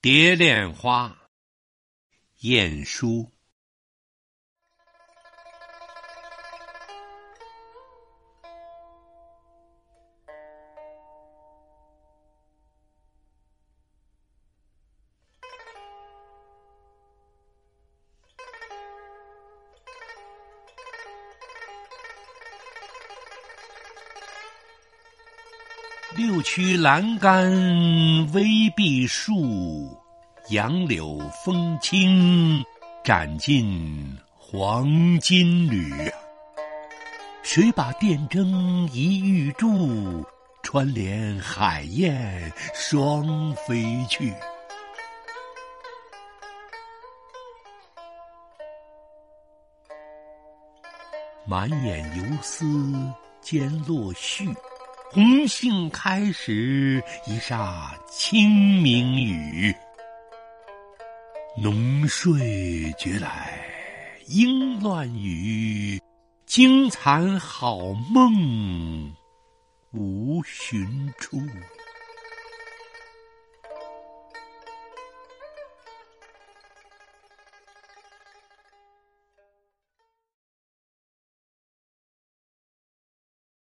蝶恋花，晏殊。六曲栏杆微碧树，杨柳风轻展尽黄金缕。谁把电灯一玉柱，穿帘海燕双飞去。满眼游丝兼落絮。红杏开时，一霎清明雨。浓睡觉来应乱语，惊残好梦无寻处。